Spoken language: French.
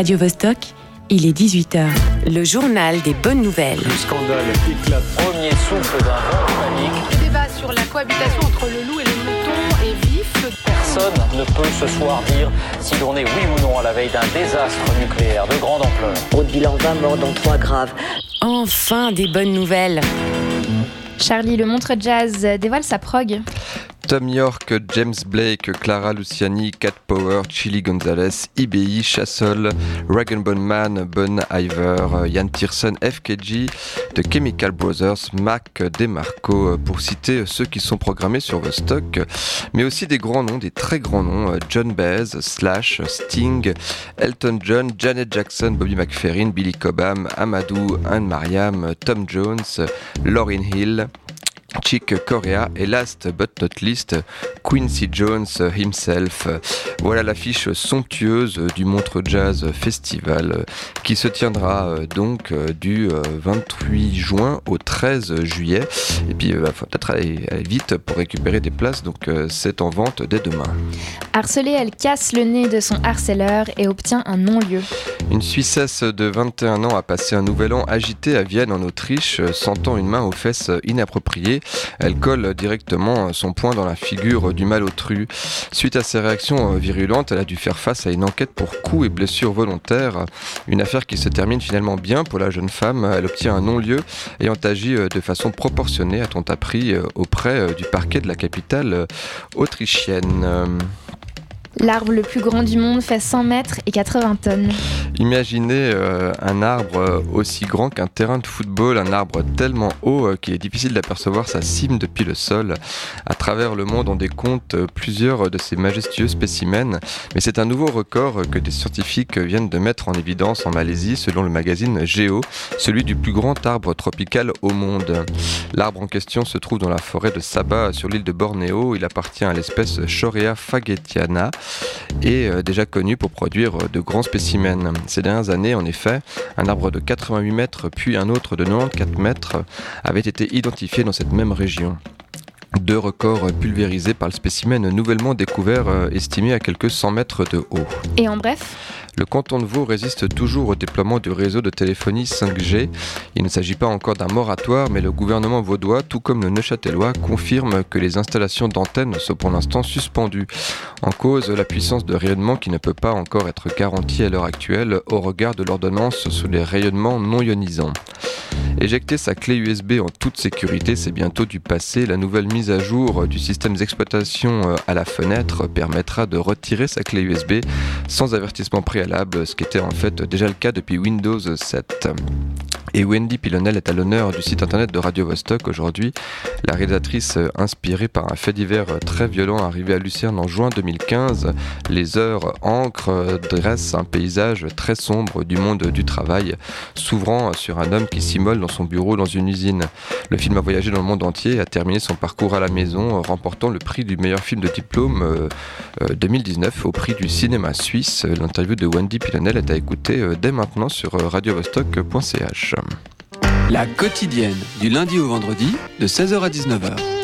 Radio Vostok, il est 18h. Le journal des bonnes nouvelles. Le scandale éclate. Premier souffle d'un vent panique. Le débat sur la cohabitation entre le loup et le mouton est vif. Personne ne peut ce soir dire si l'on est oui ou non à la veille d'un désastre nucléaire de grande ampleur. Au bilan 20 morts dont 3 graves. Enfin des bonnes nouvelles. Charlie, le montre jazz, dévoile sa prog. Tom York, James Blake, Clara Luciani, Cat Power, Chili Gonzalez, IBI, Chassol, Rag Bone Man, Bon Iver, Ian Tiersen, FKG, The Chemical Brothers, Mac DeMarco, pour citer ceux qui sont programmés sur Vostok, mais aussi des grands noms, des très grands noms, John Baez, Slash, Sting, Elton John, Janet Jackson, Bobby McFerrin, Billy Cobham, Amadou, Anne Mariam, Tom Jones, Lauryn Hill, Chick Corea et last but not least Quincy Jones himself. Voilà l'affiche somptueuse du Montre Jazz Festival qui se tiendra euh, donc euh, du 28 euh, juin au 13 juillet. Et puis il va peut-être aller, vite pour récupérer des places, donc c'est en vente dès demain. Harcelée, elle casse le nez de son harceleur et obtient un non-lieu. Une Suissesse de 21 ans a passé un nouvel an agité à Vienne en Autriche, sentant une main aux fesses inappropriées elle colle directement son poing dans la figure du malotru. Suite à ces réactions virulentes, elle a dû faire face à une enquête pour coups et blessures volontaires. Une affaire qui se termine finalement bien pour la jeune femme. Elle obtient un non-lieu ayant agi de façon proportionnée, a-t-on appris, auprès du parquet de la capitale autrichienne. L'arbre le plus grand du monde fait 100 mètres et 80 tonnes. Imaginez euh, un arbre euh, aussi grand qu'un terrain de football, un arbre tellement haut euh, qu'il est difficile d'apercevoir sa cime depuis le sol. À travers le monde, on décompte plusieurs de ces majestueux spécimens, mais c'est un nouveau record que des scientifiques viennent de mettre en évidence en Malaisie selon le magazine Géo, celui du plus grand arbre tropical au monde. L'arbre en question se trouve dans la forêt de Sabah sur l'île de Bornéo. Il appartient à l'espèce Shorea fagetiana et euh, déjà connu pour produire euh, de grands spécimens. Ces dernières années, en effet, un arbre de 88 mètres puis un autre de 94 mètres avaient été identifiés dans cette même région. Deux records pulvérisés par le spécimen nouvellement découvert, euh, estimé à quelques 100 mètres de haut. Et en bref? Le canton de Vaud résiste toujours au déploiement du réseau de téléphonie 5G. Il ne s'agit pas encore d'un moratoire, mais le gouvernement vaudois, tout comme le neuchâtelois, confirme que les installations d'antennes sont pour l'instant suspendues. En cause, la puissance de rayonnement qui ne peut pas encore être garantie à l'heure actuelle au regard de l'ordonnance sur les rayonnements non ionisants. Éjecter sa clé USB en toute sécurité, c'est bientôt du passé. La nouvelle mise à jour du système d'exploitation euh, à la fenêtre permettra de retirer sa clé USB sans avertissement préalable, ce qui était en fait déjà le cas depuis Windows 7. Et Wendy Pilonel est à l'honneur du site internet de Radio Vostok aujourd'hui. La réalisatrice euh, inspirée par un fait divers euh, très violent arrivé à Lucerne en juin 2015, les heures encre dressent un paysage très sombre du monde du travail, s'ouvrant sur un homme qui s'immole dans son bureau dans une usine. Le film a voyagé dans le monde entier et a terminé son parcours à la maison, remportant le prix du meilleur film de diplôme 2019 euh, au prix du cinéma suisse. L'interview de Wendy Pilonel est à écouter dès maintenant sur radiovostok.ch. La quotidienne, du lundi au vendredi, de 16h à 19h.